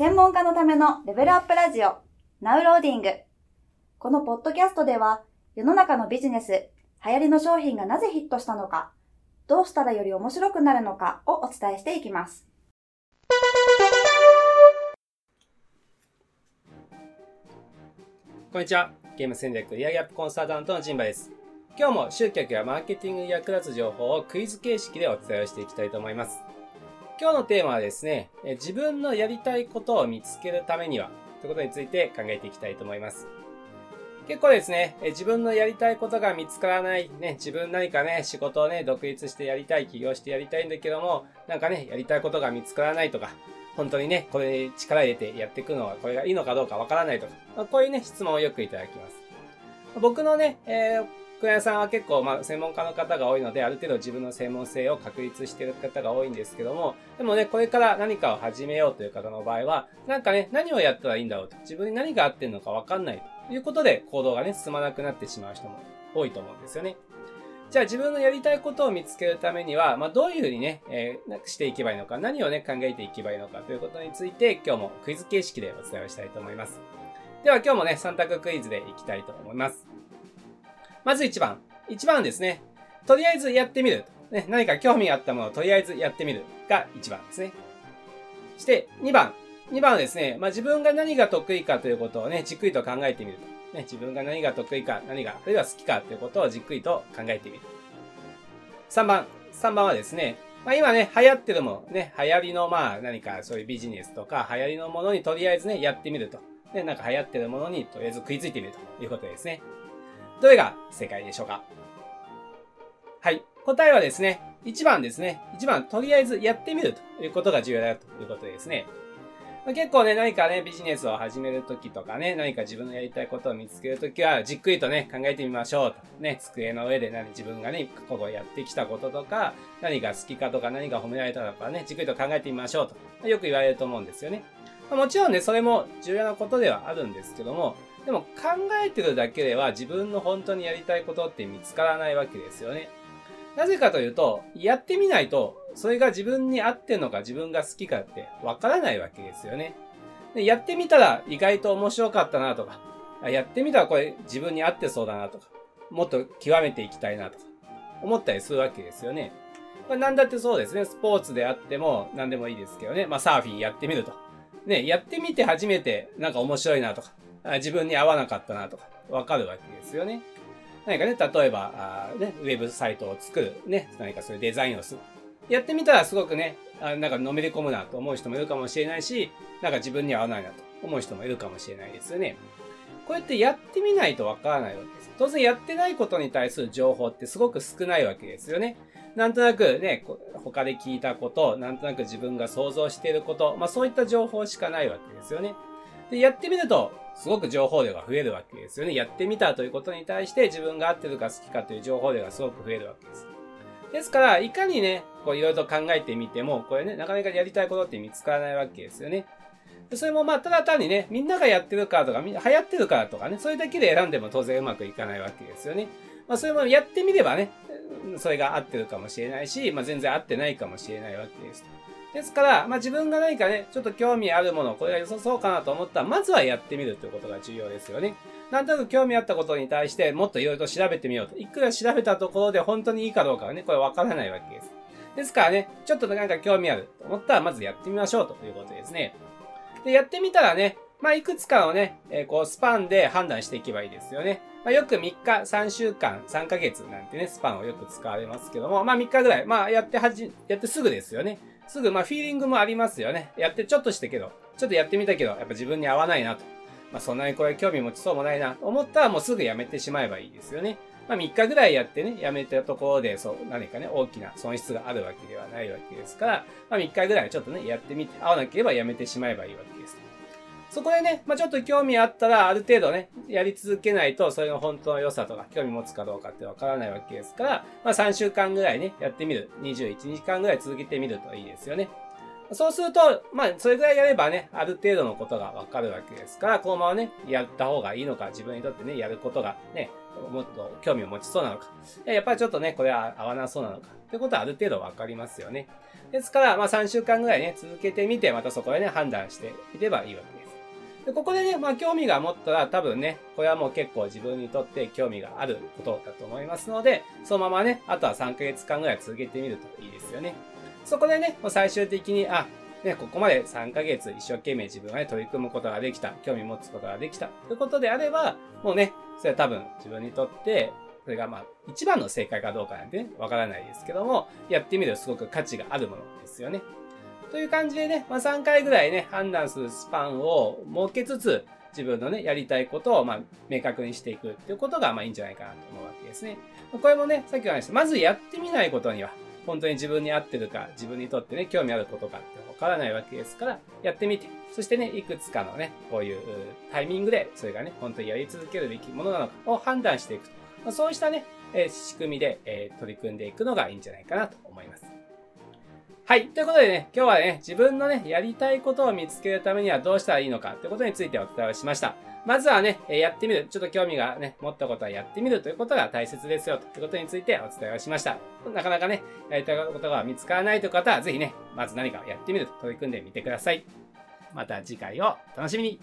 専門家のためのレベルアップラジオ、ナウローディング。このポッドキャストでは、世の中のビジネス、流行りの商品がなぜヒットしたのか、どうしたらより面白くなるのかをお伝えしていきます。こんにちは。ゲーム戦略売上アップコンサルタントのジンバです。今日も集客やマーケティングに役立つ情報をクイズ形式でお伝えしていきたいと思います。今日のテーマはですね、自分のやりたいことを見つけるためには、ということについて考えていきたいと思います。結構ですね、自分のやりたいことが見つからない、ね、自分何かね、仕事をね、独立してやりたい、起業してやりたいんだけども、なんかね、やりたいことが見つからないとか、本当にね、これに力入れてやっていくのは、これがいいのかどうかわからないとか、ま、こういうね、質問をよくいただきます。僕のね、えー服屋さんは結構、まあ、専門家の方が多いので、ある程度自分の専門性を確立している方が多いんですけども、でもね、これから何かを始めようという方の場合は、なんかね、何をやったらいいんだろうと、自分に何が合ってるのかわかんないということで、行動がね、進まなくなってしまう人も多いと思うんですよね。じゃあ自分のやりたいことを見つけるためには、まあ、どういうふうにね、えー、していけばいいのか、何をね、考えていけばいいのかということについて、今日もクイズ形式でお伝えをしたいと思います。では今日もね、3択クイズでいきたいと思います。まず1番。1番ですね。とりあえずやってみる。ね、何か興味があったものをとりあえずやってみるが1番ですね。して、2番。2番はですね、まあ、自分が何が得意かということをね、じっくりと考えてみると。ね、自分が何が得意か、何が、あるいは好きかということをじっくりと考えてみる。3番。3番はですね、まあ、今ね、流行ってるもの、ね、流行りのまあ何かそういうビジネスとか流行りのものにとりあえずね、やってみると。で、なんか流行ってるものにとりあえず食いついてみるということですね。どれが正解でしょうか？はい。答えはですね、1番ですね。1番、とりあえずやってみるということが重要だということですね。結構ね、何かね、ビジネスを始めるときとかね、何か自分のやりたいことを見つけるときは、じっくりとね、考えてみましょうと。ね、机の上で何自分がね、ここやってきたこととか、何が好きかとか、何が褒められたとかね、じっくりと考えてみましょうと。よく言われると思うんですよね。もちろんね、それも重要なことではあるんですけども、でも考えてるだけでは自分の本当にやりたいことって見つからないわけですよね。なぜかというと、やってみないと、それが自分に合ってんのか自分が好きかってわからないわけですよね。でやってみたら意外と面白かったなとか、やってみたらこれ自分に合ってそうだなとか、もっと極めていきたいなとか、思ったりするわけですよね。まあ、なんだってそうですね。スポーツであっても何でもいいですけどね。まあサーフィンやってみると。ね、やってみて初めてなんか面白いなとか、自分に合わなかったなとか、わかるわけですよね。何かね、例えば、あね、ウェブサイトを作る、ね、何かそういうデザインをする。やってみたらすごくね、あなんかのめり込むなと思う人もいるかもしれないし、なんか自分に合わないなと思う人もいるかもしれないですよね。こうやってやってみないとわからないわけです。当然やってないことに対する情報ってすごく少ないわけですよね。なんとなくね、他で聞いたこと、なんとなく自分が想像していること、まあそういった情報しかないわけですよね。で、やってみると、すごく情報量が増えるわけですよね。やってみたということに対して自分が合ってるか好きかという情報量がすごく増えるわけです。ですから、いかにね、こういろいろと考えてみても、これね、なかなかやりたいことって見つからないわけですよね。でそれもまあ、ただ単にね、みんながやってるからとか、流行ってるからとかね、それだけで選んでも当然うまくいかないわけですよね。まあ、それもやってみればね、それが合ってるかもしれないし、まあ、全然合ってないかもしれないわけです。ですから、まあ、自分が何かね、ちょっと興味あるもの、これが良さそうかなと思ったら、まずはやってみるということが重要ですよね。なんとなく興味あったことに対して、もっといろいろと調べてみようと。いくら調べたところで本当にいいかどうかはね、これわからないわけです。ですからね、ちょっとなんか興味あると思ったら、まずやってみましょうということですね。で、やってみたらね、まあ、いくつかのね、えー、こう、スパンで判断していけばいいですよね。まあ、よく3日、3週間、3ヶ月なんてね、スパンをよく使われますけども、まあ、3日ぐらい、まあ、やってはじ、やってすぐですよね。すぐ、まあ、フィーリングもありますよね。やってちょっとしてけど、ちょっとやってみたけど、やっぱ自分に合わないなと。まあ、そんなにこれ興味持ちそうもないな、と思ったらもうすぐやめてしまえばいいですよね。まあ、3日ぐらいやってね、やめたところで、そう、何かね、大きな損失があるわけではないわけですから、まあ、3日ぐらいちょっとね、やってみて、合わなければやめてしまえばいいわけです。そこでね、まあ、ちょっと興味あったら、ある程度ね、やり続けないと、それの本当の良さとか、興味持つかどうかってわからないわけですから、まあ、3週間ぐらいね、やってみる。21日間ぐらい続けてみるといいですよね。そうすると、まあ、それぐらいやればね、ある程度のことがわかるわけですから、このままね、やった方がいいのか、自分にとってね、やることがね、もっと興味を持ちそうなのか、やっぱりちょっとね、これは合わなそうなのか、ってことはある程度わかりますよね。ですから、まあ3週間ぐらいね、続けてみて、またそこでね、判断していればいいわけです。で、ここでね、まあ興味が持ったら多分ね、これはもう結構自分にとって興味があることだと思いますので、そのままね、あとは3ヶ月間ぐらい続けてみるといいですよね。そこでね、もう最終的に、あ、ね、ここまで3ヶ月一生懸命自分がね、取り組むことができた、興味持つことができた、ということであれば、もうね、それは多分自分にとって、それがまあ、一番の正解かどうかなんてね、わからないですけども、やってみるとすごく価値があるものですよね。という感じでね、まあ3回ぐらいね、判断するスパンを設けつつ、自分のね、やりたいことを、まあ、明確にしていくっていうことが、まあいいんじゃないかなと思うわけですね。これもね、さっきの話した、まずやってみないことには、本当に自分に合ってるか、自分にとってね、興味あることかってわからないわけですから、やってみて、そしてね、いくつかのね、こういうタイミングで、それがね、本当にやり続けるべきものなのかを判断していくと。ま、そうしたね、えー、仕組みで、えー、取り組んでいくのがいいんじゃないかなと思います。はい。ということでね、今日はね、自分のね、やりたいことを見つけるためにはどうしたらいいのかってことについてお伝えをしました。まずはね、やってみる。ちょっと興味がね、持ったことはやってみるということが大切ですよということについてお伝えをしました。なかなかね、やりたいことが見つからないという方は、ぜひね、まず何かやってみると取り組んでみてください。また次回を楽しみに